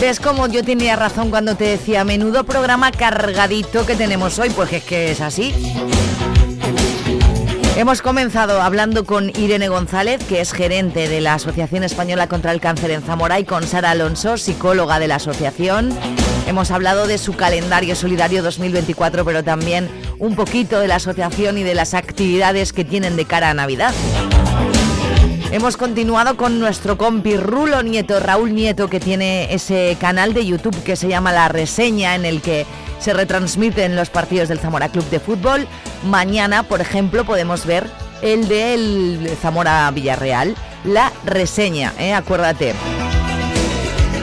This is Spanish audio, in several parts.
¿Ves cómo yo tenía razón cuando te decía menudo programa cargadito que tenemos hoy? Pues es que es así. Hemos comenzado hablando con Irene González, que es gerente de la Asociación Española contra el Cáncer en Zamora, y con Sara Alonso, psicóloga de la asociación. Hemos hablado de su calendario solidario 2024, pero también un poquito de la asociación y de las actividades que tienen de cara a Navidad. Hemos continuado con nuestro compi Rulo Nieto, Raúl Nieto, que tiene ese canal de YouTube que se llama La Reseña, en el que se retransmiten los partidos del Zamora Club de Fútbol. Mañana, por ejemplo, podemos ver el del Zamora Villarreal, La Reseña, ¿eh? acuérdate.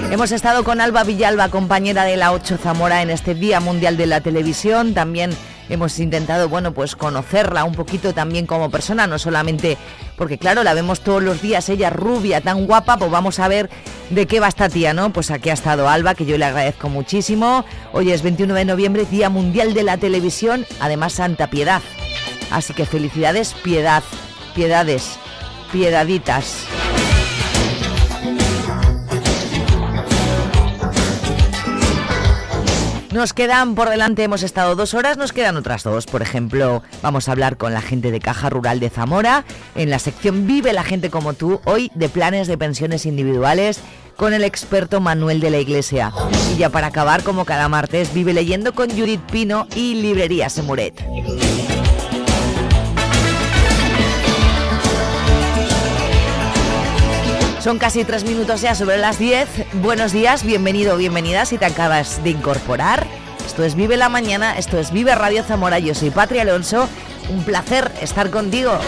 Hemos estado con Alba Villalba, compañera de la 8 Zamora, en este Día Mundial de la Televisión. También hemos intentado, bueno, pues conocerla un poquito también como persona, no solamente porque claro, la vemos todos los días, ella rubia, tan guapa, pues vamos a ver de qué va esta tía, ¿no? Pues aquí ha estado Alba, que yo le agradezco muchísimo. Hoy es 21 de noviembre, Día Mundial de la Televisión, además Santa Piedad. Así que felicidades, piedad, piedades, piedaditas. Nos quedan por delante, hemos estado dos horas, nos quedan otras dos. Por ejemplo, vamos a hablar con la gente de Caja Rural de Zamora en la sección Vive la gente como tú, hoy de planes de pensiones individuales con el experto Manuel de la Iglesia. Y ya para acabar, como cada martes, vive leyendo con Judith Pino y Librería Semuret. Son casi tres minutos ya sobre las 10. Buenos días, bienvenido, bienvenida si te acabas de incorporar. Esto es Vive la Mañana, esto es Vive Radio Zamora, yo soy Patria Alonso. Un placer estar contigo.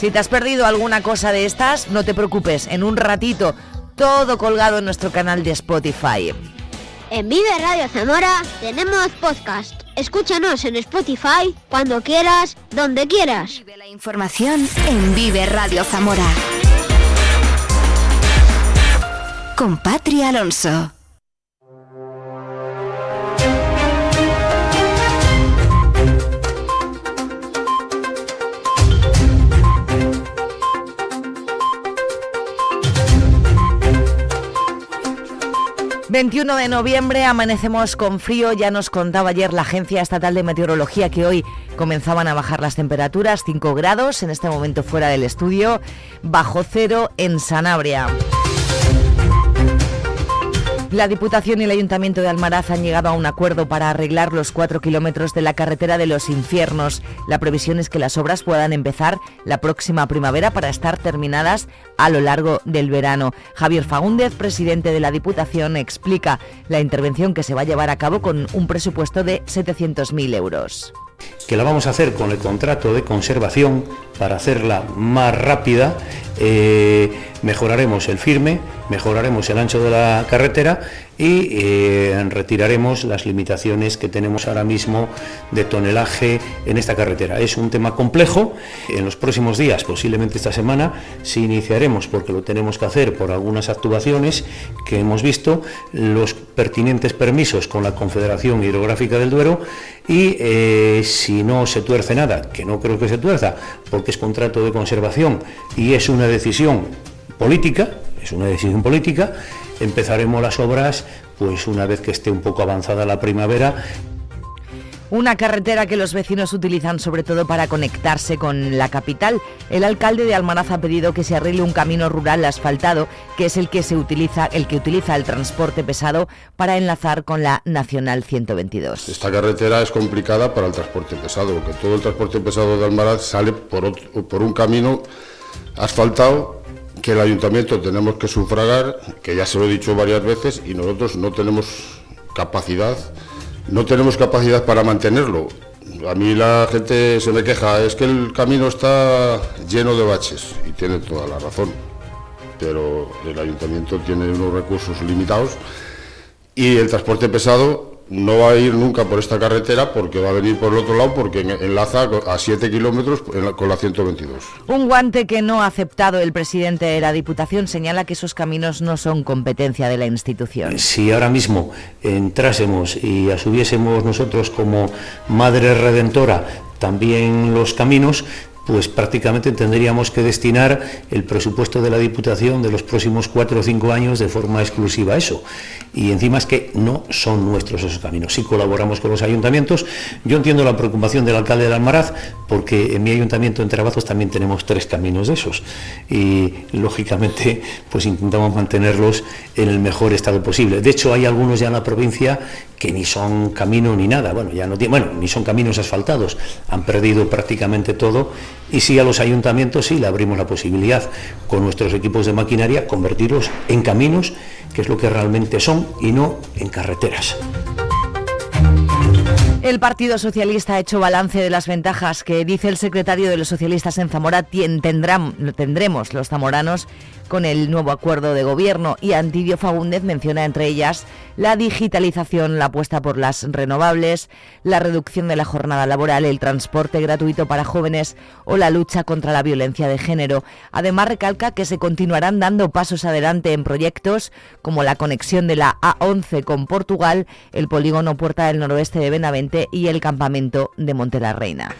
Si te has perdido alguna cosa de estas, no te preocupes, en un ratito, todo colgado en nuestro canal de Spotify. En Vive Radio Zamora tenemos podcast. Escúchanos en Spotify cuando quieras, donde quieras. Vive la información en Vive Radio Zamora. Con Patria Alonso. ...21 de noviembre, amanecemos con frío, ya nos contaba ayer la Agencia Estatal de Meteorología que hoy comenzaban a bajar las temperaturas, 5 grados, en este momento fuera del estudio, bajo cero en Sanabria. La Diputación y el Ayuntamiento de Almaraz han llegado a un acuerdo para arreglar los cuatro kilómetros de la carretera de los infiernos. La previsión es que las obras puedan empezar la próxima primavera para estar terminadas a lo largo del verano. Javier Faúndez, presidente de la Diputación, explica la intervención que se va a llevar a cabo con un presupuesto de 700.000 euros que la vamos a hacer con el contrato de conservación para hacerla más rápida. Eh, mejoraremos el firme, mejoraremos el ancho de la carretera y eh, retiraremos las limitaciones que tenemos ahora mismo de tonelaje en esta carretera. Es un tema complejo. En los próximos días, posiblemente esta semana, si iniciaremos, porque lo tenemos que hacer por algunas actuaciones que hemos visto, los pertinentes permisos con la Confederación Hidrográfica del Duero y eh, si no se tuerce nada, que no creo que se tuerza, porque es contrato de conservación y es una decisión política, es una decisión política, empezaremos las obras pues una vez que esté un poco avanzada la primavera. Una carretera que los vecinos utilizan sobre todo para conectarse con la capital. El alcalde de Almaraz ha pedido que se arregle un camino rural asfaltado, que es el que se utiliza, el que utiliza el transporte pesado para enlazar con la Nacional 122. Esta carretera es complicada para el transporte pesado, porque todo el transporte pesado de Almaraz sale por, por un camino asfaltado que el ayuntamiento tenemos que sufragar, que ya se lo he dicho varias veces, y nosotros no tenemos capacidad, no tenemos capacidad para mantenerlo. A mí la gente se me queja, es que el camino está lleno de baches y tiene toda la razón, pero el ayuntamiento tiene unos recursos limitados y el transporte pesado no va a ir nunca por esta carretera porque va a venir por el otro lado porque enlaza a 7 kilómetros con la 122. Un guante que no ha aceptado el presidente de la Diputación señala que esos caminos no son competencia de la institución. Si ahora mismo entrásemos y asumiésemos nosotros como madre redentora también los caminos, pues prácticamente tendríamos que destinar el presupuesto de la Diputación de los próximos cuatro o cinco años de forma exclusiva a eso. Y encima es que no son nuestros esos caminos. Si colaboramos con los ayuntamientos, yo entiendo la preocupación del alcalde de Almaraz, porque en mi ayuntamiento en Trabazos también tenemos tres caminos de esos. Y lógicamente, pues intentamos mantenerlos en el mejor estado posible. De hecho, hay algunos ya en la provincia que ni son camino ni nada, bueno, ya no bueno, ni son caminos asfaltados, han perdido prácticamente todo y sí a los ayuntamientos sí le abrimos la posibilidad con nuestros equipos de maquinaria convertirlos en caminos, que es lo que realmente son y no en carreteras. El Partido Socialista ha hecho balance de las ventajas que dice el secretario de los socialistas en Zamora tendrán, tendremos los zamoranos con el nuevo acuerdo de gobierno y Antidio Fagúndez menciona entre ellas la digitalización, la apuesta por las renovables, la reducción de la jornada laboral, el transporte gratuito para jóvenes o la lucha contra la violencia de género. Además recalca que se continuarán dando pasos adelante en proyectos como la conexión de la A11 con Portugal, el polígono Puerta del Noroeste de Benavente y el campamento de Monte la Reina.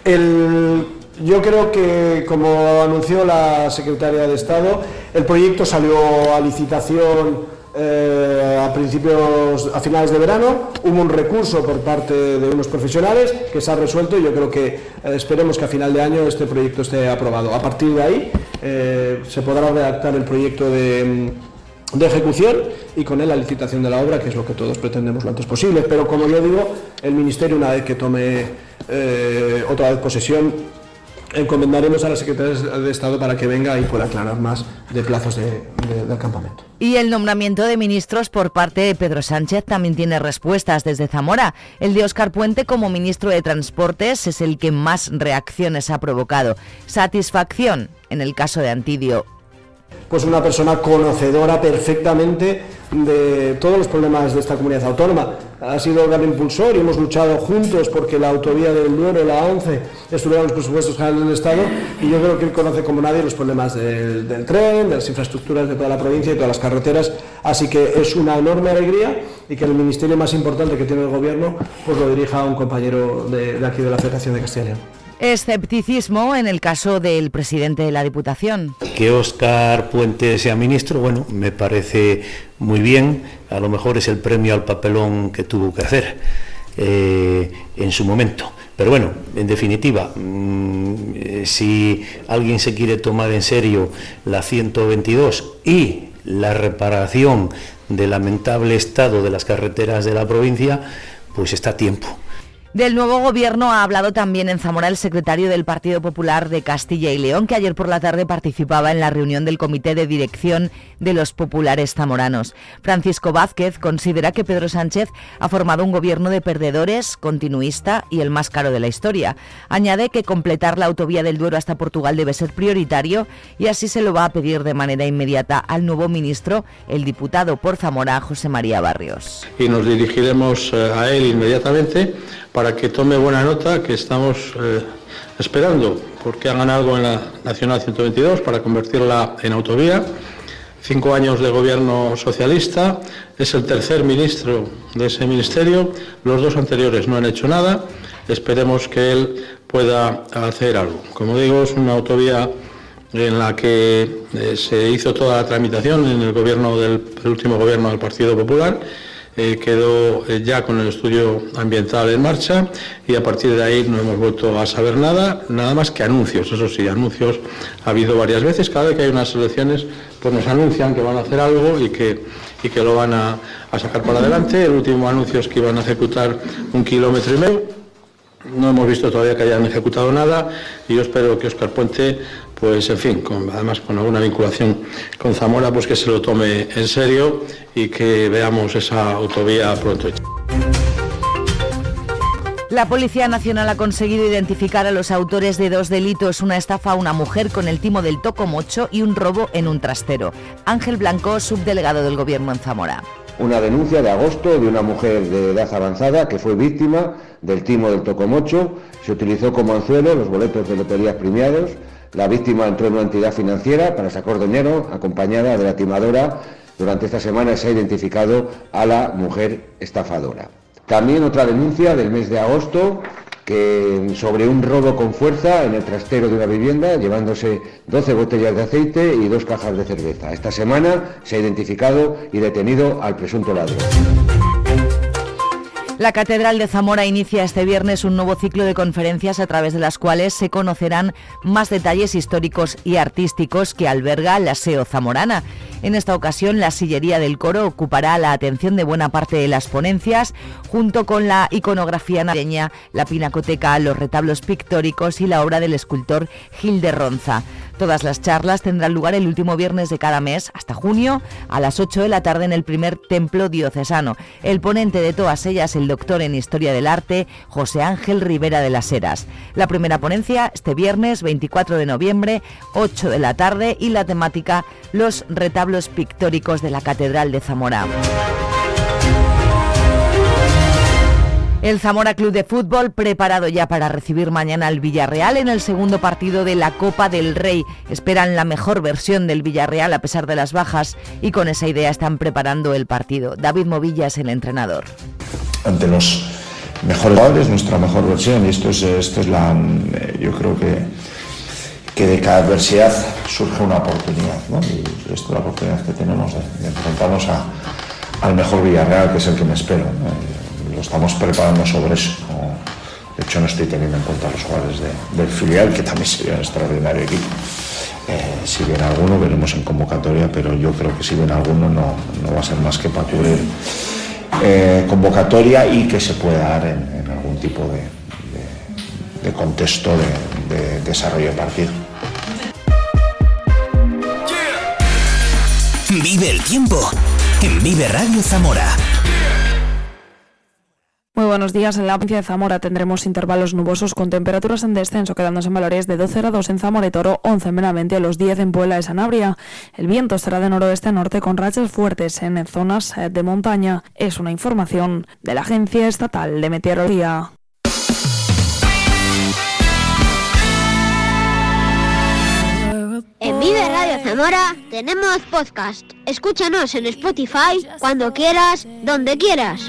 Yo creo que, como anunció la secretaria de Estado, el proyecto salió a licitación eh, a principios, a finales de verano, hubo un recurso por parte de unos profesionales que se ha resuelto y yo creo que eh, esperemos que a final de año este proyecto esté aprobado. A partir de ahí eh, se podrá redactar el proyecto de, de, ejecución y con él la licitación de la obra, que es lo que todos pretendemos lo antes posible. Pero como yo digo, el Ministerio una vez que tome otra vez posesión encomendaremos a la Secretaría de Estado para que venga y pueda aclarar más de plazos del campamento. Y el nombramiento de ministros por parte de Pedro Sánchez también tiene respuestas desde Zamora. El de Óscar Puente como ministro de Transportes es el que más reacciones ha provocado. Satisfacción en el caso de Antidio pues una persona conocedora perfectamente de todos los problemas de esta comunidad autónoma. Ha sido gran impulsor y hemos luchado juntos porque la autovía del Duero, la 11, estuviera en los presupuestos generales del Estado y yo creo que él conoce como nadie los problemas del, tren, de las infraestructuras de toda la provincia y todas las carreteras. Así que es una enorme alegría y que el ministerio más importante que tiene el Gobierno pues lo dirija a un compañero de, de aquí de la Federación de Castilla y León. Escepticismo en el caso del presidente de la Diputación. Que Óscar Puente sea ministro, bueno, me parece muy bien. A lo mejor es el premio al papelón que tuvo que hacer eh, en su momento. Pero bueno, en definitiva, mm, si alguien se quiere tomar en serio la 122 y la reparación del lamentable estado de las carreteras de la provincia, pues está a tiempo. Del nuevo gobierno ha hablado también en Zamora el secretario del Partido Popular de Castilla y León, que ayer por la tarde participaba en la reunión del Comité de Dirección de los Populares Zamoranos. Francisco Vázquez considera que Pedro Sánchez ha formado un gobierno de perdedores, continuista y el más caro de la historia. Añade que completar la autovía del Duero hasta Portugal debe ser prioritario y así se lo va a pedir de manera inmediata al nuevo ministro, el diputado por Zamora, José María Barrios. Y nos dirigiremos eh, a él inmediatamente para que tome buena nota que estamos eh, esperando, porque hagan algo en la Nacional 122 para convertirla en autovía. Cinco años de gobierno socialista, es el tercer ministro de ese ministerio, los dos anteriores no han hecho nada, esperemos que él pueda hacer algo. Como digo, es una autovía en la que eh, se hizo toda la tramitación en el gobierno del el último gobierno del Partido Popular eh, quedó eh, ya con el estudio ambiental en marcha y a partir de ahí no hemos vuelto a saber nada, nada más que anuncios. Eso sí, anuncios ha habido varias veces. Cada vez que hay unas elecciones, pues nos anuncian que van a hacer algo y que, y que lo van a, a sacar para adelante. El último anuncio es que iban a ejecutar un kilómetro y medio. No hemos visto todavía que hayan ejecutado nada y yo espero que Oscar Puente pues en fin, además con alguna vinculación con Zamora, pues que se lo tome en serio y que veamos esa autovía pronto. La Policía Nacional ha conseguido identificar a los autores de dos delitos, una estafa a una mujer con el timo del tocomocho y un robo en un trastero. Ángel Blanco, subdelegado del Gobierno en Zamora. Una denuncia de agosto de una mujer de edad avanzada que fue víctima del timo del tocomocho. Se utilizó como anzuelo los boletos de loterías premiados. La víctima entró en una entidad financiera para sacar dinero, acompañada de la timadora. Durante esta semana se ha identificado a la mujer estafadora. También otra denuncia del mes de agosto que sobre un robo con fuerza en el trastero de una vivienda, llevándose 12 botellas de aceite y dos cajas de cerveza. Esta semana se ha identificado y detenido al presunto ladrón. La Catedral de Zamora inicia este viernes un nuevo ciclo de conferencias a través de las cuales se conocerán más detalles históricos y artísticos que alberga la SEO zamorana. En esta ocasión, la sillería del coro ocupará la atención de buena parte de las ponencias, junto con la iconografía navideña, la pinacoteca, los retablos pictóricos y la obra del escultor Gil de Ronza. Todas las charlas tendrán lugar el último viernes de cada mes, hasta junio, a las 8 de la tarde en el primer templo diocesano. El ponente de todas ellas, el doctor en Historia del Arte, José Ángel Rivera de las Heras. La primera ponencia este viernes 24 de noviembre, 8 de la tarde, y la temática Los retablos pictóricos de la Catedral de Zamora. El Zamora Club de Fútbol preparado ya para recibir mañana al Villarreal en el segundo partido de la Copa del Rey. Esperan la mejor versión del Villarreal a pesar de las bajas y con esa idea están preparando el partido. David Movilla es el entrenador. Ante los mejores jugadores, nuestra mejor versión y esto es, esto es la, yo creo que, que de cada adversidad surge una oportunidad ¿no? y esto es la oportunidad que tenemos de, enfrentarnos a, al mejor Villarreal que es el que me espero lo estamos preparando sobre eso. De hecho, no estoy teniendo en cuenta los jugadores del filial, que también sería un extraordinario equipo. Eh, si viene alguno, veremos en convocatoria, pero yo creo que si viene alguno no, va a ser más que para cubrir eh, convocatoria y que se pueda dar en, algún tipo de, contexto de, de desarrollo de partido. Vive el tiempo en Vive Radio Zamora. Muy buenos días. En la provincia de Zamora tendremos intervalos nubosos con temperaturas en descenso, quedándose en valores de 12 grados en Zamora y Toro, 11 en Benavente, los 10 en Puebla de Sanabria. El viento será de noroeste a norte con rachas fuertes en zonas eh, de montaña. Es una información de la Agencia Estatal de Meteorología. En Vive Radio Zamora tenemos podcast. Escúchanos en Spotify cuando quieras, donde quieras.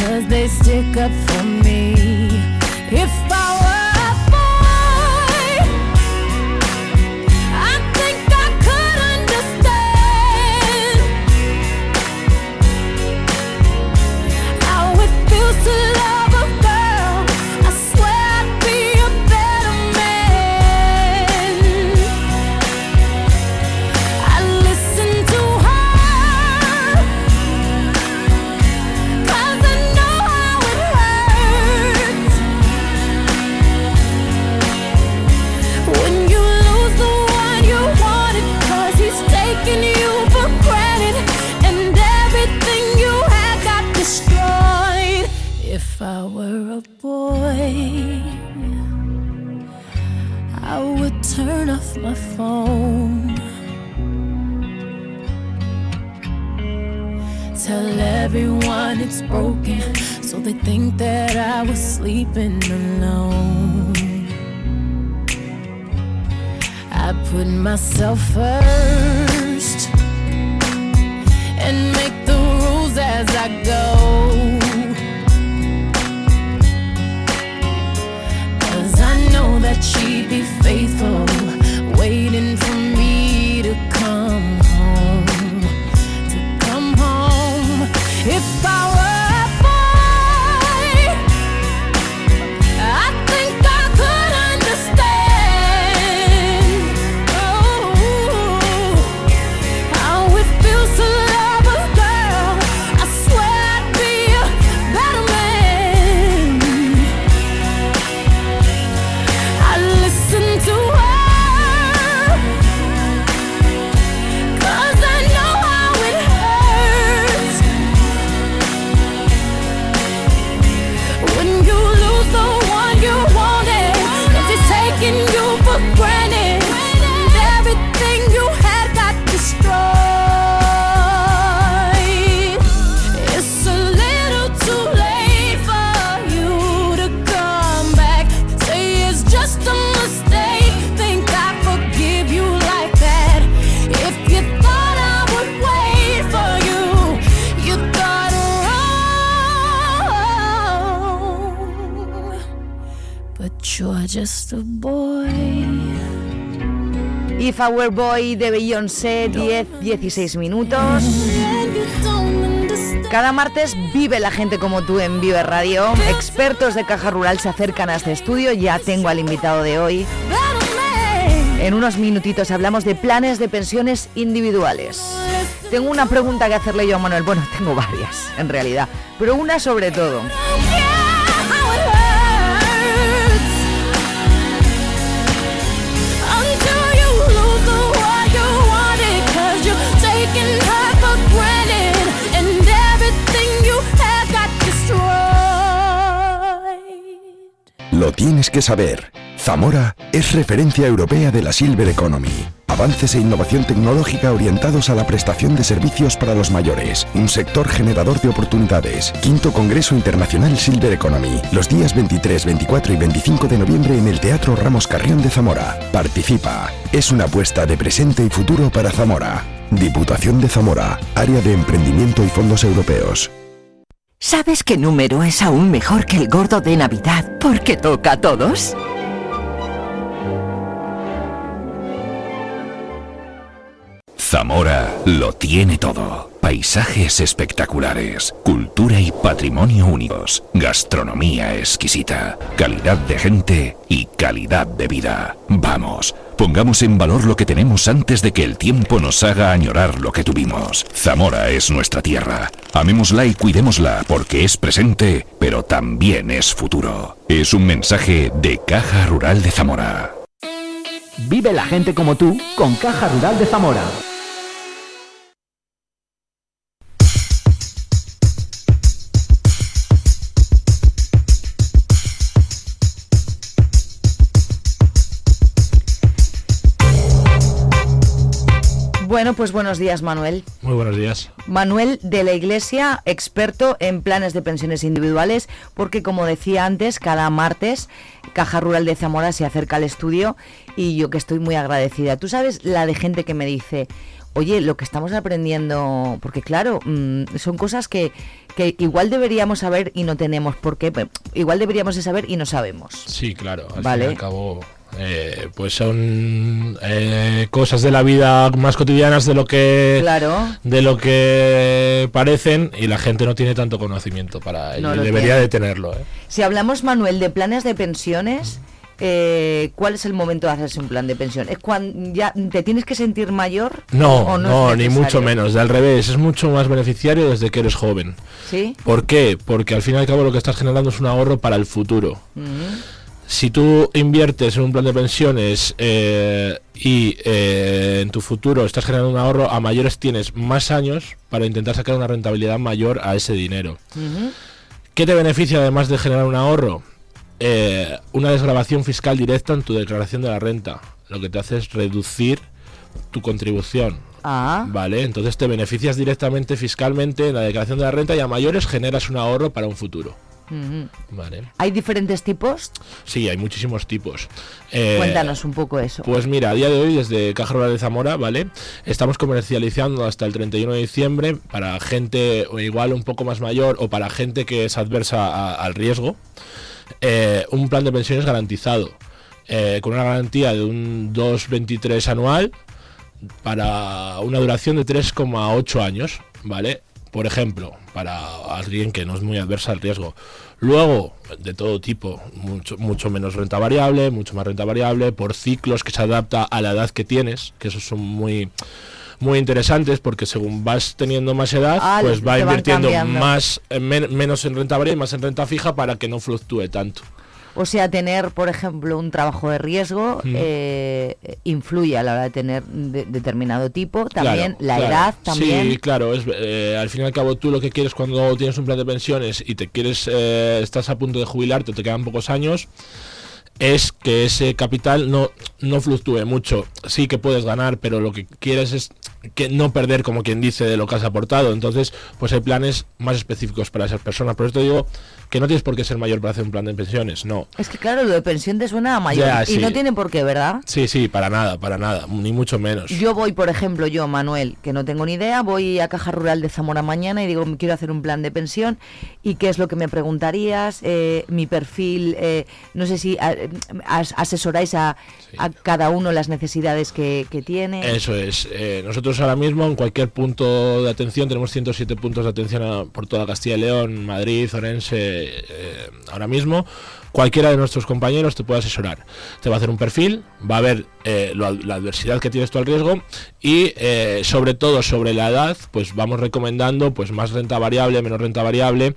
Cause they stick up for me. If My phone. Tell everyone it's broken, so they think that I was sleeping alone. I put myself first and make the rules as I go. Cause I know that she'd be faithful waiting for me to come home, to come home. If I Our Boy de Beyoncé, 10-16 minutos. Cada martes vive la gente como tú en Vive Radio. Expertos de Caja Rural se acercan a este estudio. Ya tengo al invitado de hoy. En unos minutitos hablamos de planes de pensiones individuales. Tengo una pregunta que hacerle yo a Manuel. Bueno, tengo varias, en realidad. Pero una sobre todo. Lo tienes que saber. Zamora es referencia europea de la Silver Economy. Avances e innovación tecnológica orientados a la prestación de servicios para los mayores. Un sector generador de oportunidades. Quinto Congreso Internacional Silver Economy. Los días 23, 24 y 25 de noviembre en el Teatro Ramos Carrión de Zamora. Participa. Es una apuesta de presente y futuro para Zamora. Diputación de Zamora. Área de Emprendimiento y Fondos Europeos. ¿Sabes qué número es aún mejor que el gordo de Navidad porque toca a todos? Zamora lo tiene todo. Paisajes espectaculares, cultura y patrimonio únicos, gastronomía exquisita, calidad de gente y calidad de vida. Vamos, pongamos en valor lo que tenemos antes de que el tiempo nos haga añorar lo que tuvimos. Zamora es nuestra tierra. Amémosla y cuidémosla porque es presente, pero también es futuro. Es un mensaje de Caja Rural de Zamora. Vive la gente como tú con Caja Rural de Zamora. Bueno, pues buenos días, Manuel. Muy buenos días. Manuel de la Iglesia, experto en planes de pensiones individuales, porque como decía antes, cada martes Caja Rural de Zamora se acerca al estudio y yo que estoy muy agradecida. Tú sabes la de gente que me dice, oye, lo que estamos aprendiendo, porque claro, mm, son cosas que, que igual deberíamos saber y no tenemos, porque igual deberíamos de saber y no sabemos. Sí, claro. Al Vale. fin y al cabo, eh, pues son eh, cosas de la vida más cotidianas de lo que Claro. de lo que parecen y la gente no tiene tanto conocimiento para ello. No y debería tiene. de tenerlo. ¿eh? Si hablamos, Manuel, de planes de pensiones, eh, ¿cuál es el momento de hacerse un plan de pensión? ¿Es cuando ya te tienes que sentir mayor? No, o no, es ni mucho menos. Al revés, es mucho más beneficiario desde que eres joven. ¿Sí? ¿Por qué? Porque al fin y al cabo lo que estás generando es un ahorro para el futuro. Mm. Si tú inviertes en un plan de pensiones eh, y eh, en tu futuro estás generando un ahorro, a mayores tienes más años para intentar sacar una rentabilidad mayor a ese dinero. ¿Qué te beneficia además de generar un ahorro? Eh, una desgrabación fiscal directa en tu declaración de la renta. Lo que te hace es reducir tu contribución. Ah. Vale, entonces te beneficias directamente fiscalmente en la declaración de la renta y a mayores generas un ahorro para un futuro. Vale. ¿Hay diferentes tipos? Sí, hay muchísimos tipos. Eh, Cuéntanos un poco eso. Pues mira, a día de hoy desde Caja Rural de Zamora, ¿vale? Estamos comercializando hasta el 31 de diciembre para gente o igual un poco más mayor o para gente que es adversa a- al riesgo, eh, un plan de pensiones garantizado, eh, con una garantía de un 2,23 anual para una duración de 3,8 años, ¿vale? Por ejemplo, para alguien que no es muy adversa al riesgo. Luego, de todo tipo, mucho, mucho menos renta variable, mucho más renta variable, por ciclos que se adapta a la edad que tienes, que esos son muy muy interesantes porque según vas teniendo más edad, Ah, pues va invirtiendo más en men- menos en renta variable y más en renta fija para que no fluctúe tanto. O sea, tener, por ejemplo, un trabajo de riesgo eh, influye a la hora de tener de- determinado tipo. También Claro, la claro. edad, también. Sí, claro, es, eh, al fin y al cabo tú lo que quieres cuando tienes un plan de pensiones y te quieres, eh, estás a punto de jubilarte, te quedan pocos años, es que ese capital no, no fluctúe mucho. Sí que puedes ganar, pero lo que quieres es que no perder, como quien dice, de lo que has aportado. Entonces, pues hay planes más específicos para esas personas. Por eso te digo que no tienes por qué ser mayor para hacer un plan de pensiones, no. Es que claro, lo de pensión te suena a mayor Ya, y sí. no tiene por qué, ¿verdad? Sí, sí, para nada, para nada, ni mucho menos. Yo voy, por ejemplo, yo, Manuel, que no tengo ni idea, voy a Caja Rural de Zamora mañana y digo, quiero hacer un plan de pensión. ¿Y qué es lo que me preguntarías? Eh, mi perfil, eh, no sé si a- as- asesoráis a, a cada uno las necesidades que, que tiene. Eso es. Eh, nosotros ahora mismo en cualquier punto de atención tenemos 107 puntos de atención a- por toda Castilla y León, Madrid, Orense. eh, ahora mismo cualquiera de nuestros compañeros te puede asesorar. Te va a hacer un perfil, va a ver eh, lo- la adversidad que tienes tú al riesgo y eh, sobre todo sobre la edad, pues vamos recomendando pues más renta variable, menos renta variable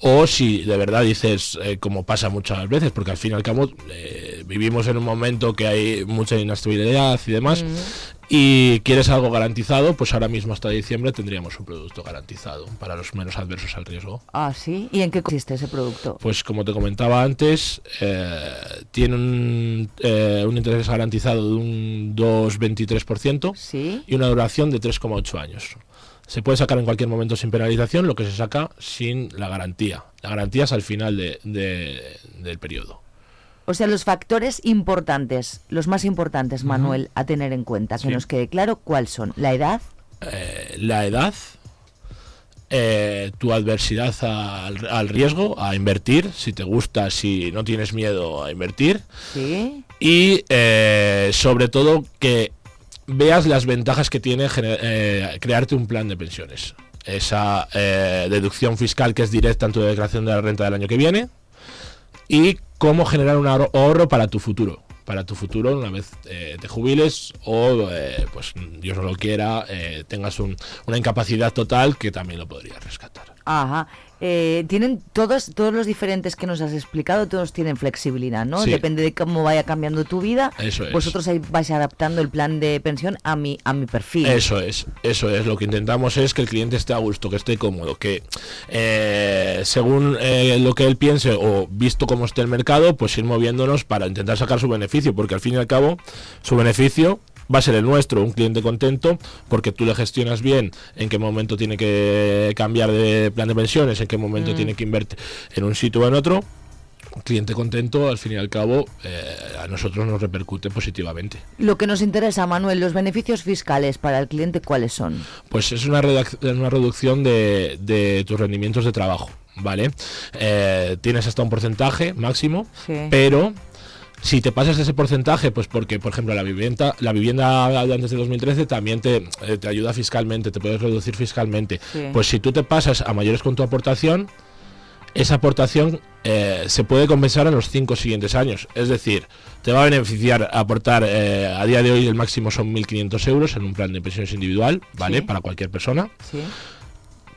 o si de verdad dices eh, como pasa muchas veces, porque al fin y al cabo eh, vivimos en un momento que hay mucha inestabilidad y demás y quieres algo garantizado, pues ahora mismo hasta diciembre tendríamos un producto garantizado para los menos adversos al riesgo. Ah, sí. ¿Y en qué consiste ese producto? Pues como te comentaba antes, eh, tiene un, eh, un interés garantizado de un 2,23% Sí. y una duración de 3,8 años. Se puede sacar en cualquier momento sin penalización, lo que se saca sin la garantía. La garantía es al final de- de- del periodo. O sea, los factores importantes, los más importantes, Manuel, a tener en cuenta, que Sí. nos quede claro cuáles son. La edad, Eh, la edad, eh, tu adversidad al, al riesgo, a invertir, si te gusta, si no tienes miedo a invertir. ¿sí? Y eh, sobre todo que veas las ventajas que tiene eh, crearte un plan de pensiones. Esa eh, deducción fiscal que es directa en tu declaración de la renta del año que viene y cómo generar un ahorro, para tu futuro. Para tu futuro, una vez eh, te jubiles o, eh, pues Dios no lo quiera, eh, tengas un- una incapacidad total que también lo podrías rescatar. Ajá. Eh, tienen todos, todos los diferentes que nos has explicado, todos tienen flexibilidad, ¿no? Sí. Depende de cómo vaya cambiando tu vida. Eso es. Vosotros ahí vais adaptando el plan de pensión a mi, a mi perfil. Eso es, eso es. Lo que intentamos es que el cliente esté a gusto, que esté cómodo, que eh, según eh, lo que él piense o visto cómo esté el mercado, pues ir moviéndonos para intentar sacar su beneficio, porque al fin y al cabo su beneficio va a ser el nuestro, un cliente contento, porque tú le gestionas bien en qué momento tiene que cambiar de plan de pensiones, en qué momento Mm. tiene que invertir en un sitio o en otro. Cliente contento, al fin y al cabo, eh, a nosotros nos repercute positivamente. Lo que nos interesa, Manuel, los beneficios fiscales para el cliente, ¿cuáles son? Pues es una, una reducción de, de tus rendimientos de trabajo, ¿vale? Eh, tienes hasta un porcentaje máximo, Sí. pero si te pasas ese porcentaje, pues porque, por ejemplo, la vivienda, la vivienda de antes de 2013 también te, eh, te ayuda fiscalmente, te puedes reducir fiscalmente. Sí. Pues si tú te pasas a mayores con tu aportación, esa aportación eh, se puede compensar en los cinco siguientes años. Es decir, te va a beneficiar aportar, eh, a día de hoy el máximo son 1.500 euros en un plan de pensiones individual, ¿vale? Sí. Para cualquier persona. Sí.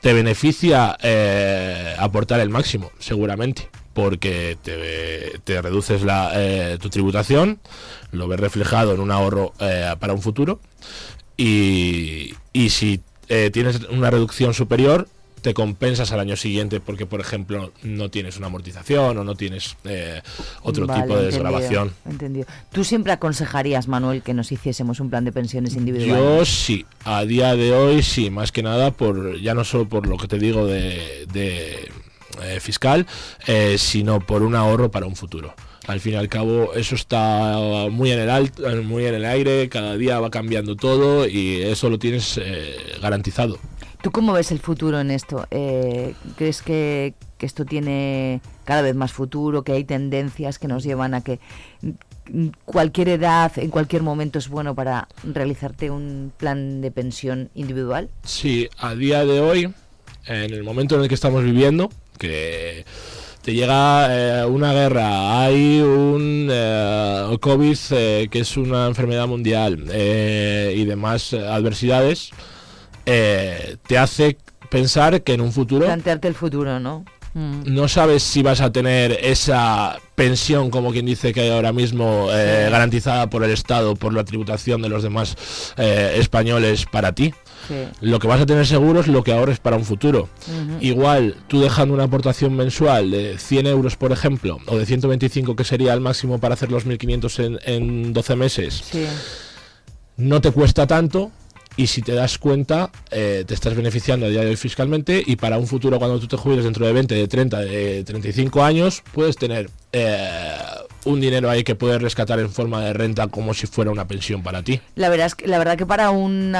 Te beneficia eh, aportar el máximo, seguramente, porque te, te reduces la, eh, tu tributación, lo ves reflejado en un ahorro eh, para un futuro y, y si eh, tienes una reducción superior, te compensas al año siguiente porque, por ejemplo, no tienes una amortización o no tienes eh, otro Vale, tipo de desgrabación. Entendido. ¿Tú siempre aconsejarías, Manuel, que nos hiciésemos un plan de pensiones individual? Yo sí, a día de hoy sí, más que nada por ya no solo por lo que te digo de, de, eh, fiscal, eh, sino por un ahorro para un futuro. Al fin y al cabo eso está muy en el alto, muy en el aire, cada día va cambiando todo y eso lo tienes eh, garantizado. ¿Tú cómo ves el futuro en esto? Eh, ¿Crees que, que esto tiene cada vez más futuro, que hay tendencias que nos llevan a que cualquier edad, en cualquier momento es bueno para realizarte un plan de pensión individual? Sí, a día de hoy, en el momento en el que estamos viviendo, que te llega eh, una guerra, hay un eh, COVID eh, que es una enfermedad mundial y demás adversidades, te hace pensar que en un futuro Plantearte el futuro, ¿no? Mm. no sabes si vas a tener esa pensión, como quien dice que hay ahora mismo, garantizada por el Estado, por la tributación de los demás españoles para ti. Sí. Lo que vas a tener seguro es lo que ahorres para un futuro. Igual, tú dejando una aportación mensual de 100 euros, por ejemplo, o de 125, que sería el máximo para hacer los 1.500 en, en 12 meses, Sí. no te cuesta tanto y si te das cuenta, eh, te estás beneficiando a día de hoy fiscalmente y para un futuro cuando tú te jubiles dentro de 20, de 30, de 35 años, puedes tener eh, un dinero ahí que puedes rescatar en forma de renta como si fuera una pensión para ti. La verdad, es que, la verdad que para un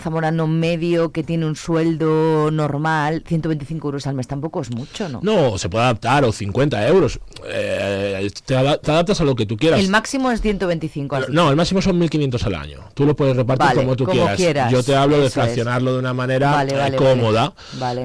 zamorano medio que tiene un sueldo normal, 125 euros al mes tampoco es mucho, ¿no? No, se puede adaptar, o 50 euros. Eh, te, adaptas a lo que tú quieras. El máximo es 125 al No, el máximo son 1.500 al año. Tú lo puedes repartir como tú quieras. Yo te hablo de fraccionarlo de una manera eh, cómoda.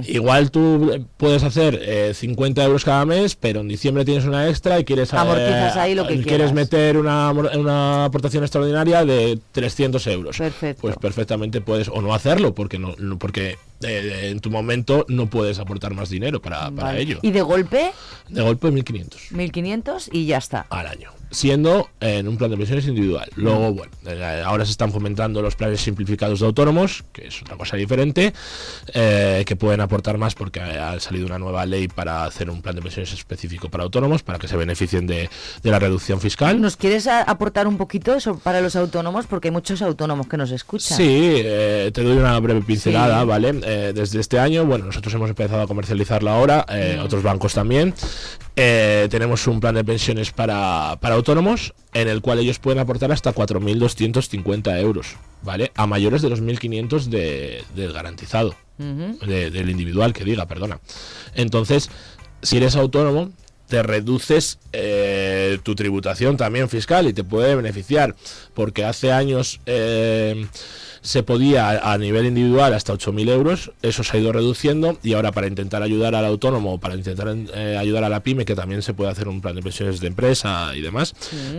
Igual tú puedes hacer 50 euros cada mes, pero en diciembre tienes una extra y quieres... Amortizas ahí lo que quieres. Quieres meter una, una aportación extraordinaria de 300 euros. Perfecto. Pues perfectamente puedes o no hacerlo porque no, porque eh, en tu momento no puedes aportar más dinero para, para ello. ¿Y de golpe? De golpe 1500. 1500 y ya está. Al año siendo en un plan de pensiones individual. Luego, bueno, eh, ahora se están fomentando los planes simplificados de autónomos, que es otra cosa diferente, eh, que pueden aportar más porque ha salido una nueva ley para hacer un plan de pensiones específico para autónomos, para que se beneficien de, la reducción fiscal. ¿Nos quieres aportar un poquito eso para los autónomos? Porque hay muchos autónomos que nos escuchan. Sí, te doy una breve pincelada, ¿vale? Desde este año, bueno, nosotros hemos empezado a comercializarla ahora, mm. otros bancos también. tenemos un plan de pensiones para, para autónomos en el cual ellos pueden aportar hasta 4.250 euros, ¿vale? A mayores de los 1.500 de, del garantizado, del individual, que diga, perdona. Entonces, si eres autónomo, te reduces eh, tu tributación también fiscal y te puede beneficiar, porque hace años... Eh, se podía a nivel individual hasta 8.000 euros, eso se ha ido reduciendo y ahora para intentar ayudar al autónomo, para intentar eh, ayudar a la pyme, que también se puede hacer un plan de pensiones de empresa y demás,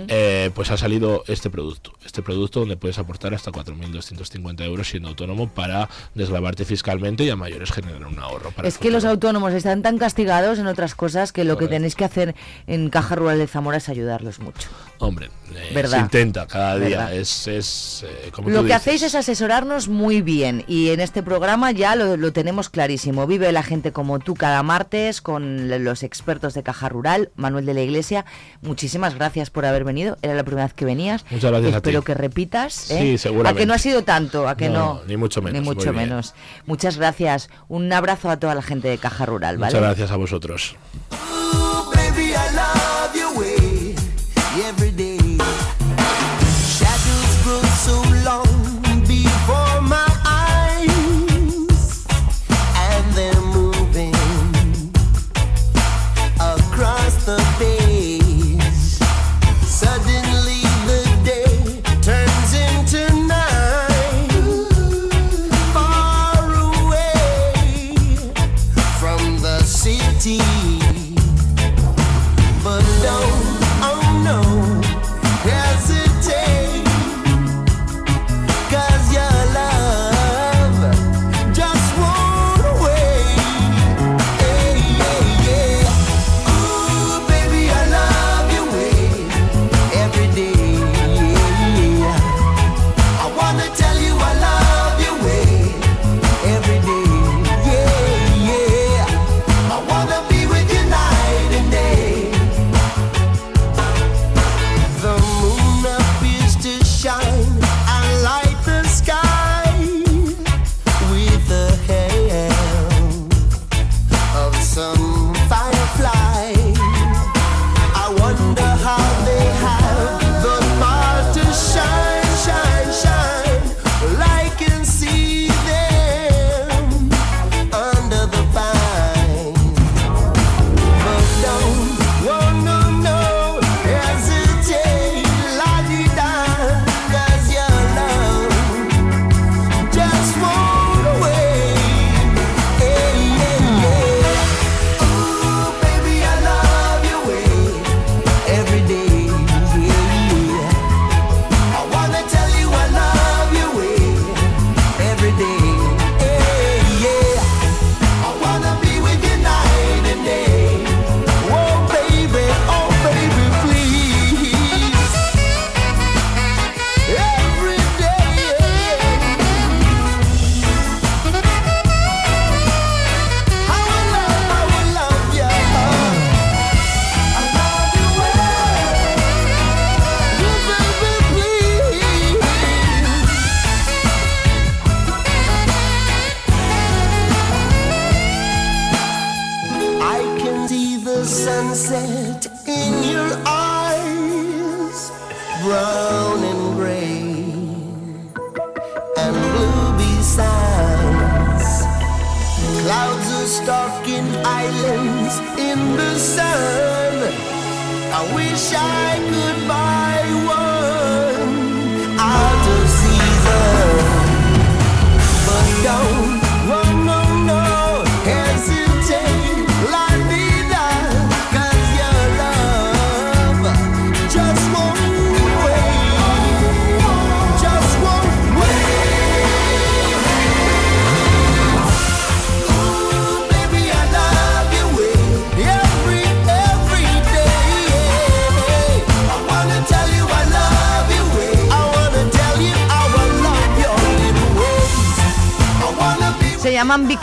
eh, pues ha salido este producto, este producto donde puedes aportar hasta 4.250 euros siendo autónomo para deslavarte fiscalmente y a mayores generar un ahorro. es que los autónomos están tan castigados en otras cosas que lo que tenéis que hacer en Caja Rural de Zamora es ayudarlos mucho. Hombre, eh, se intenta cada día. Es, es como Lo que hacéis es asesorarnos muy bien y en este programa ya lo, tenemos clarísimo. Vive la gente como tú cada martes con los expertos de Caja Rural, Manuel de la Iglesia. Muchísimas gracias por haber venido. Era la primera vez que venías. Muchas gracias Espero que repitas. ¿eh? Sí, seguramente. A que no ha sido tanto, a que no. ni mucho menos. Ni mucho menos. Muchas gracias. Un abrazo a toda la gente de Caja Rural. Muchas gracias a vosotros.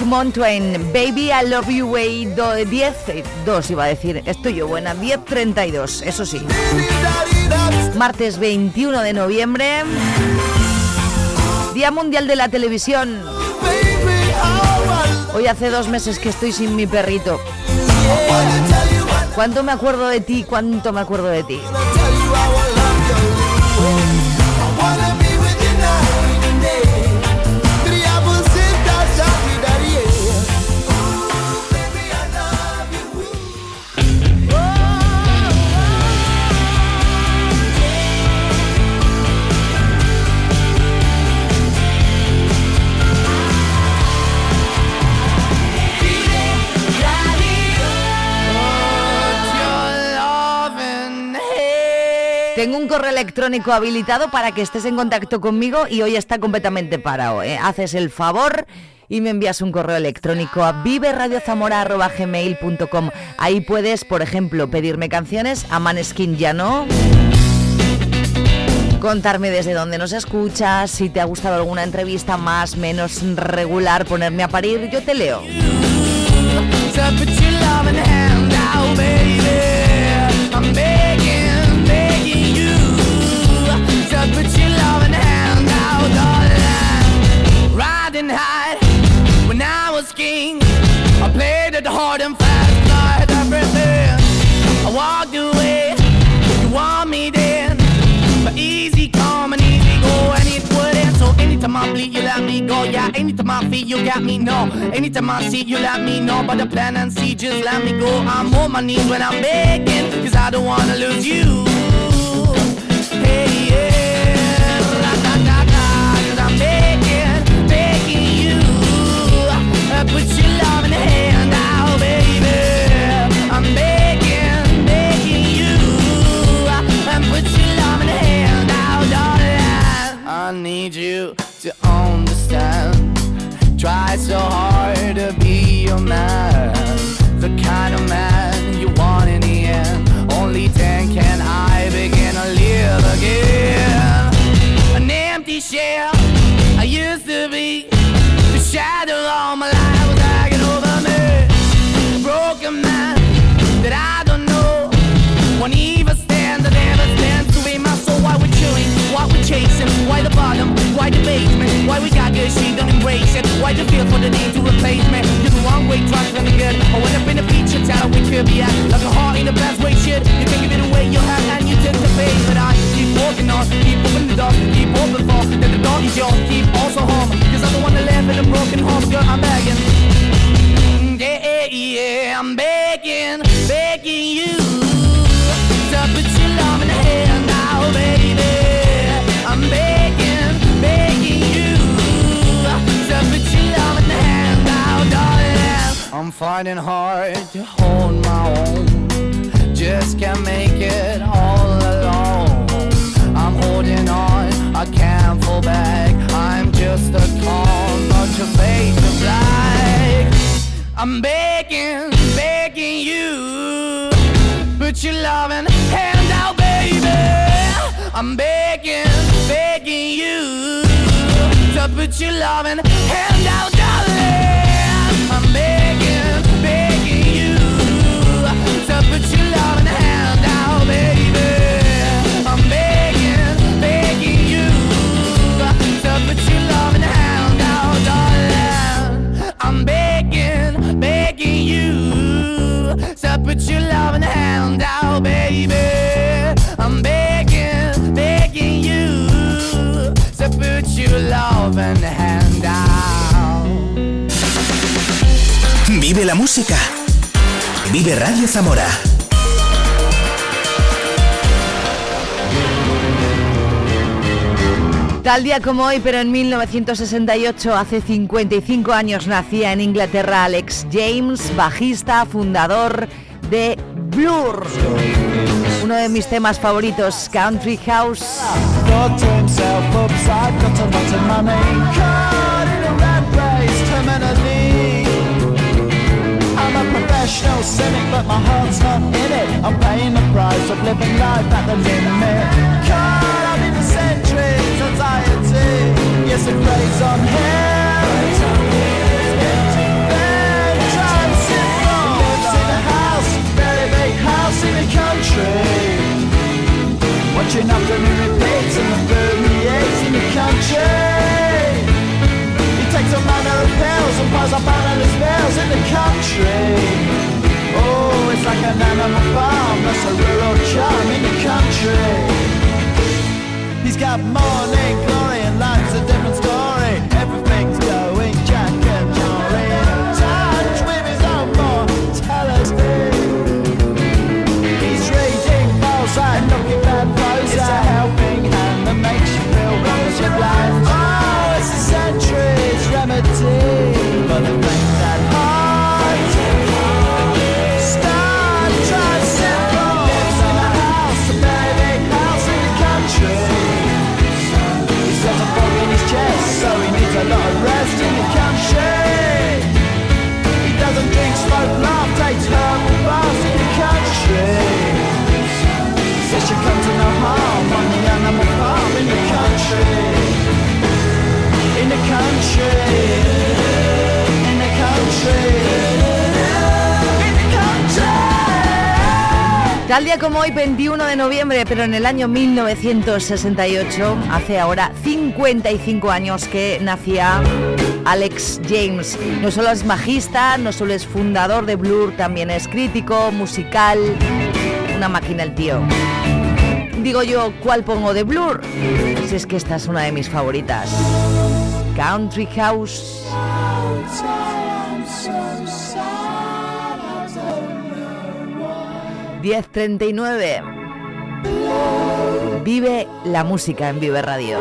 Mountain, Baby I Love You Way do- 10, eh, 2 iba a decir, estoy yo buena, 10.32, eso sí. Martes 21 de noviembre, Día Mundial de la Televisión. Hoy hace dos meses que estoy sin mi perrito. ¿Cuánto me acuerdo de ti? ¿Cuánto me acuerdo de ti? Tengo un correo electrónico habilitado para que estés en contacto conmigo y hoy está completamente parado. ¿eh? Haces el favor y me envías un correo electrónico a viveradiozamora.gmail.com. Ahí puedes, por ejemplo, pedirme canciones. A Maneskin ya no. Contarme desde dónde nos escuchas, si te ha gustado alguna entrevista más, menos regular, ponerme a parir, yo te leo. Put your loving hand out, darling. Riding high when I was king. I played it hard and fast, tried everything. I walked away, you want me then. But easy come and easy go, and it wouldn't. So anytime I bleed, you let me go. Yeah, anytime I feel, you got me, no. Anytime I see, you let me know. But the plan and see, just let me go. I'm on my knees when I'm begging, cause I don't wanna lose you. Why the basement, why we got good, she don't embrace it. Why the feel for the need to replace me? You're the wrong way, trying to good. I went up in a feature town we could be at. Like a heart in a best way, shit. You can give it away, you have, and you took the bait. But I keep walking on, keep opening the door, keep open for. That the door is yours, keep also home. Cause I'm the one that live in a broken home, girl, I'm begging. Mm, yeah, yeah, I'm begging, begging you I'm finding hard to hold my own. Just can't make it all alone. I'm holding on, I can't fall back. I'm just a call, not your face of black. I'm begging, begging you. Put your loving hand out, baby. I'm begging, begging you. To put your loving hand out, darling. I'm begging Vive la música. Vive Radio Zamora. Tal día como hoy, pero en 1968, hace 55 años, nacía en Inglaterra Alex James, bajista, fundador de Blur. Uno de mis temas favoritos, Country House. Cynic, but my heart's not in it. I'm paying the price of living life at the limit. In the centuries, anxiety. Yes, it on. Country. Watching afternoon repeats in the 38s in the country. He takes a manner of pills and piles up analyst bills in the country. Oh, it's like an animal farm, that's a rural charm in the country. He's got morning glory Tal día como hoy, 21 de noviembre, pero en el año 1968, hace ahora 55 años que nacía Alex James. No solo es bajista, no solo es fundador de Blur, también es crítico, musical, una máquina el tío. Digo yo, ¿cuál pongo de Blur? Si es que esta es una de mis favoritas. Country House. 1039. Vive la música en Vive Radio.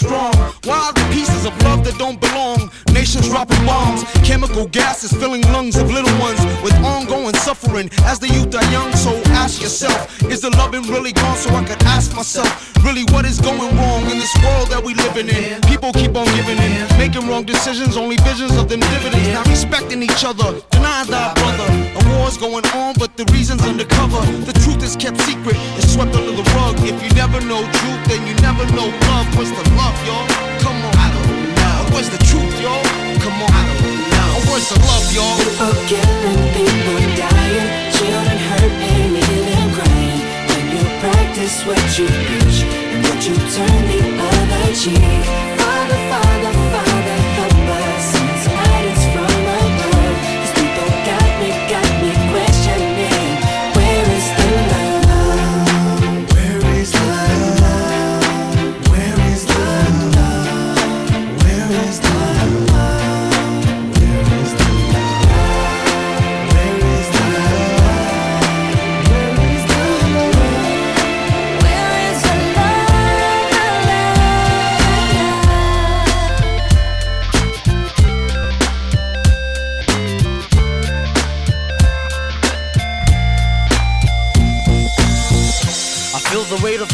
Strong, why are the pieces of love that don't belong? Nations dropping bombs, chemical gases filling lungs of little ones with ongoing suffering as the youth are young. So ask yourself, is the loving really gone? So I could myself, really, what is going wrong in this world that we living in? People keep on giving in, making wrong decisions, only visions of them dividends. Not respecting each other, denying thy brother. A war's going on, but the reason's undercover. The truth is kept secret, it's swept under the rug. If you never know truth, then you never know love. What's the love, y'all? Come on, I don't know. Where's the truth, y'all? Come on, I don't know. Where's the love, y'all? People killing, people dying, practice what you preach and what you turn the other cheek. Father, Father,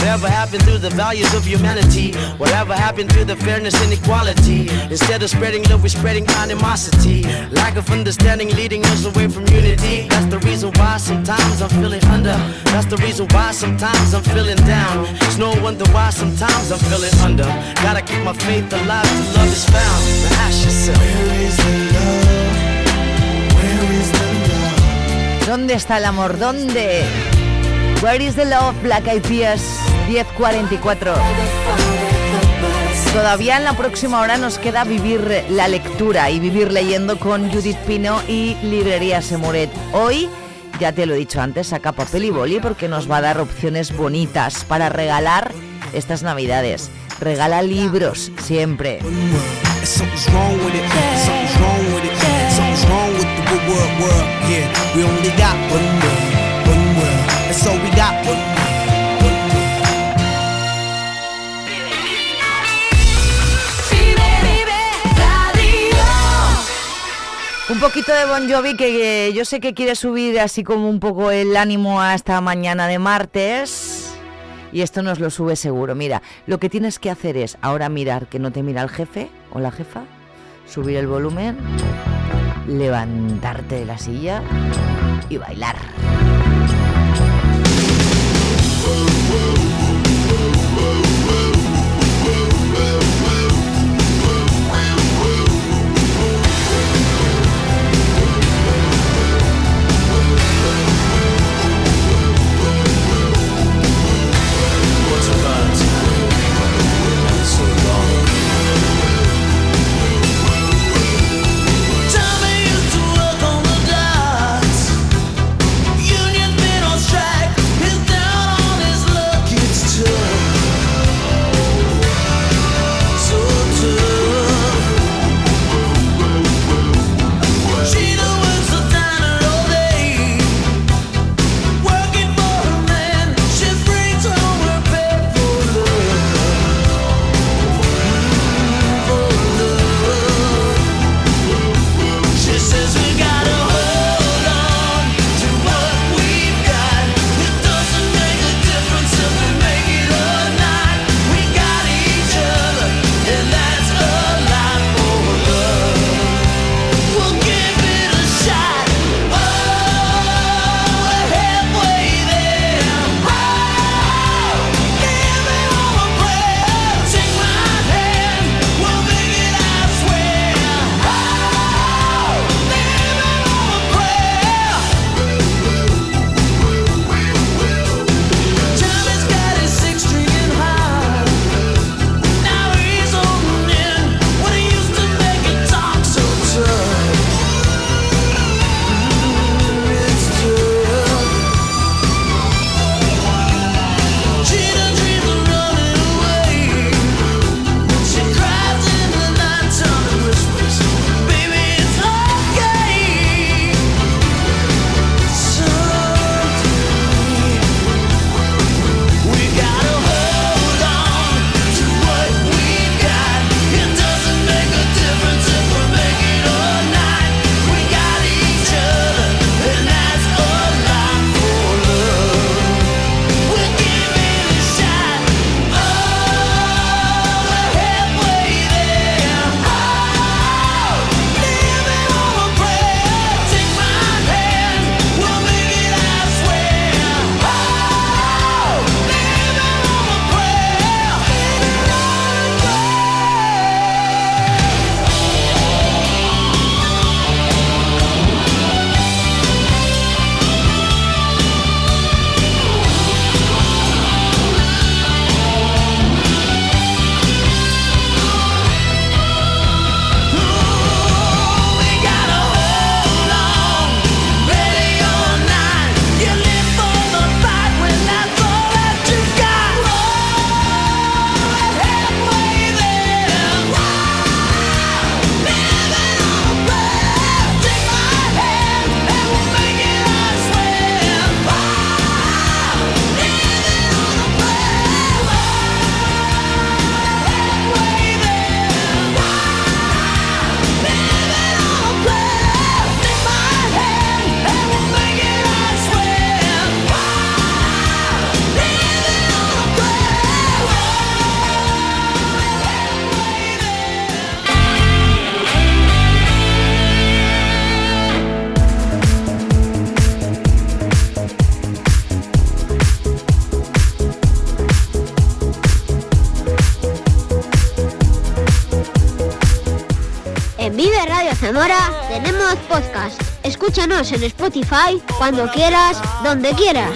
Whatever happened to the values of humanity? Whatever happened to the fairness and equality? Instead of spreading love, we're spreading animosity. Lack of understanding leading us away from unity. That's the reason why sometimes I'm feeling under. That's the reason why sometimes I'm feeling down. It's no wonder why sometimes I'm feeling under. Gotta keep my faith alive till love is found. Now ask yourself. Where is the love? Where is the love? ¿Dónde está el amor? ¿Dónde? Where is the love? Black Eyed Peas 1044. Todavía en la próxima hora nos queda vivir la lectura y vivir leyendo con Judith Pino y Librería Semoret. Hoy, ya te lo he dicho antes, saca papel y boli porque nos va a dar opciones bonitas para regalar estas navidades. Regala libros siempre. Un poquito de Bon Jovi que yo sé que quiere subir así como un poco el ánimo a esta mañana de martes. Y esto nos lo sube seguro. Mira, lo que tienes que hacer es ahora mirar que no te mira el jefe o la jefa, subir el volumen, levantarte de la silla y bailar. Escúchanos en Spotify, cuando quieras, donde quieras.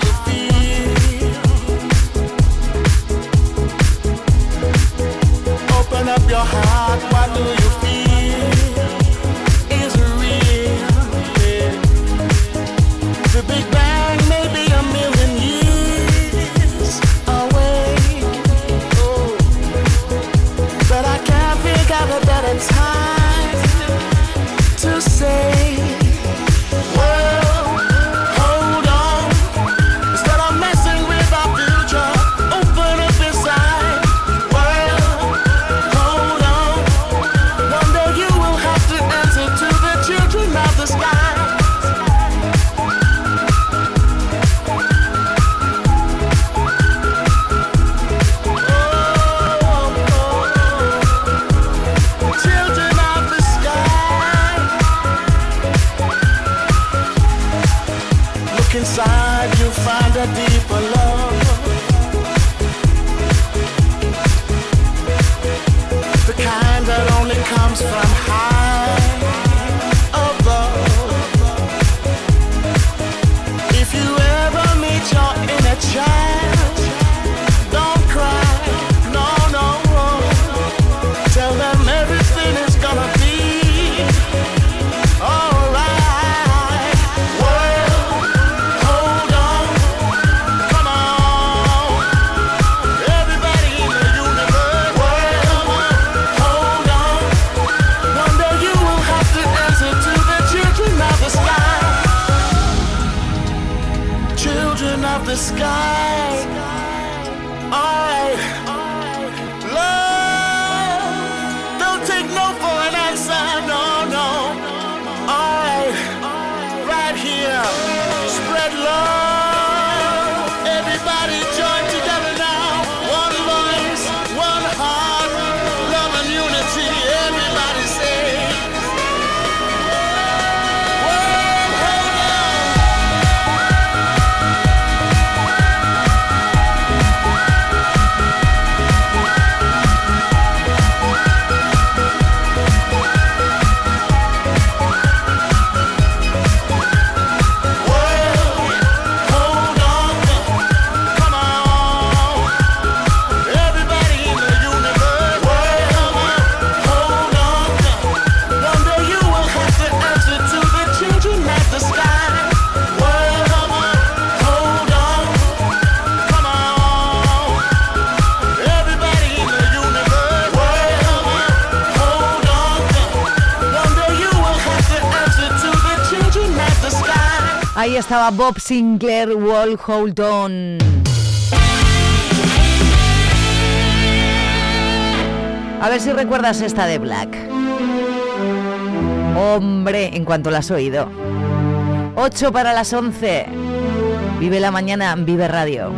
Estaba Bob Sinclair, Wall Hold On. A ver si recuerdas esta de Black. Hombre, en cuanto la has oído. 8 para las 11. Vive la mañana, vive radio.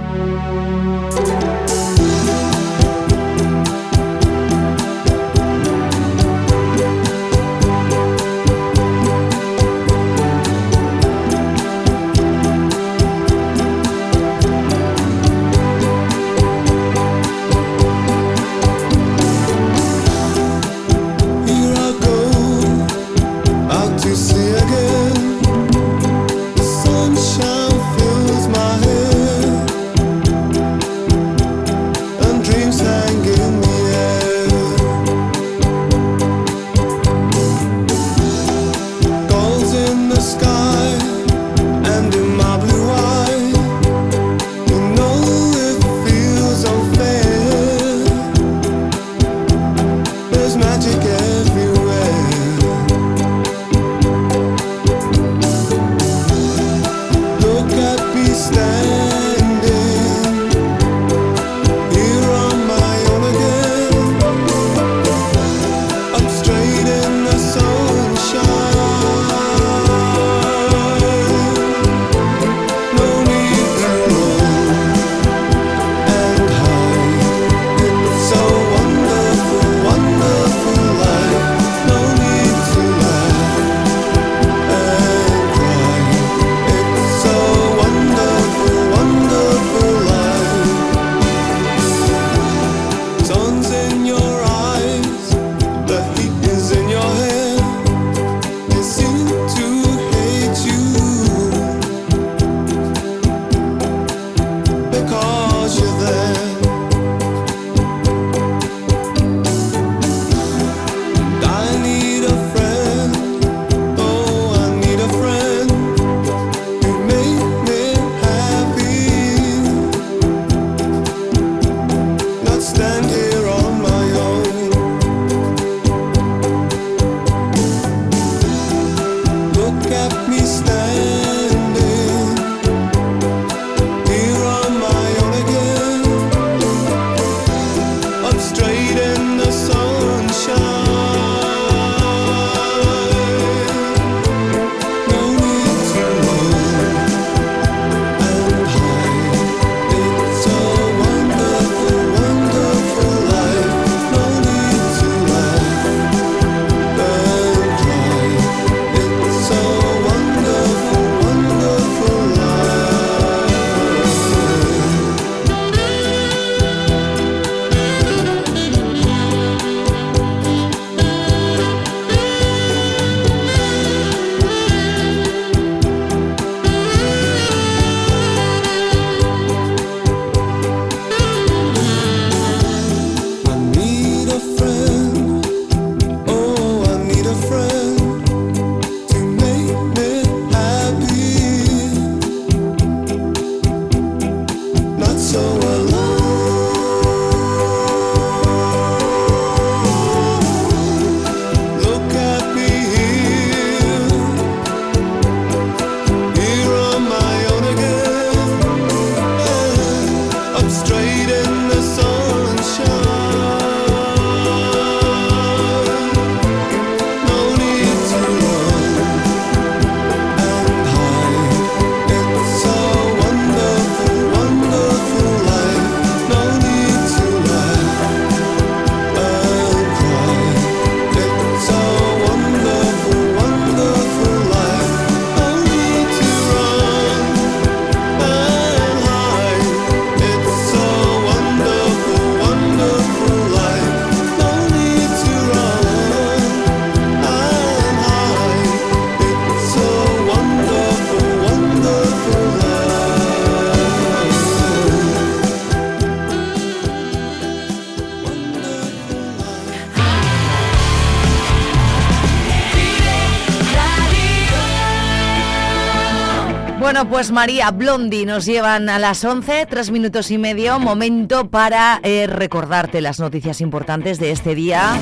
Bueno, pues María Blondi nos llevan a las 11, tres minutos y medio, momento para eh, recordarte las noticias importantes de este día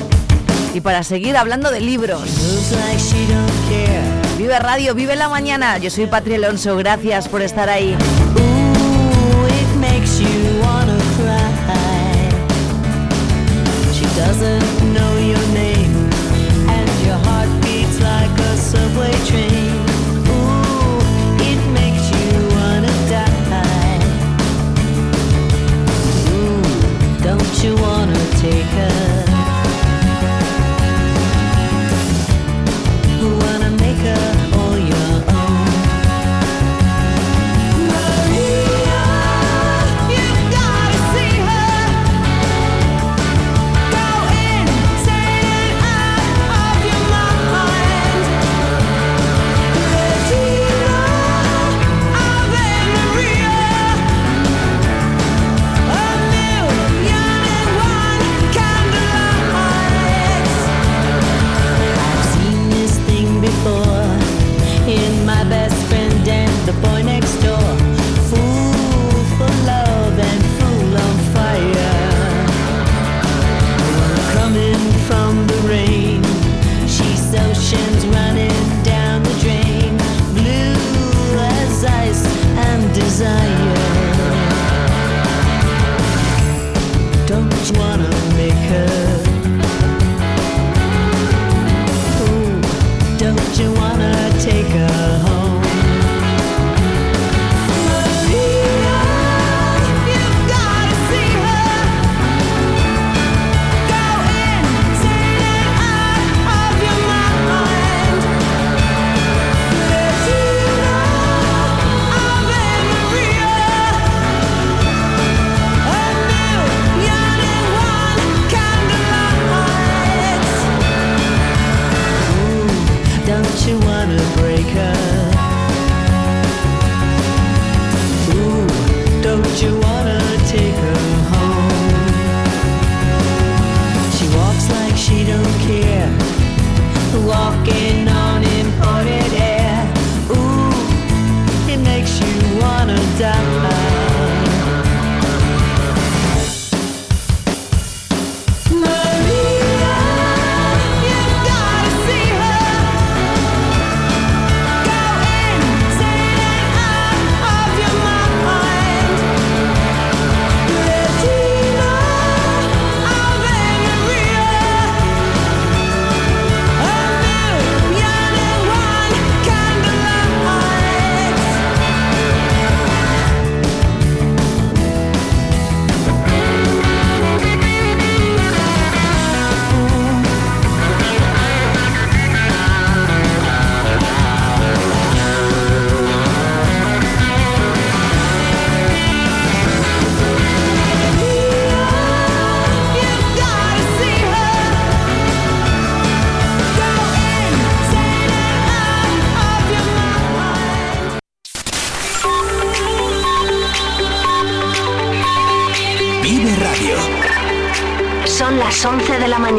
y para seguir hablando de libros. Vive Radio, vive la mañana. Yo soy Patri Alonso, gracias por estar ahí. you wanna take us?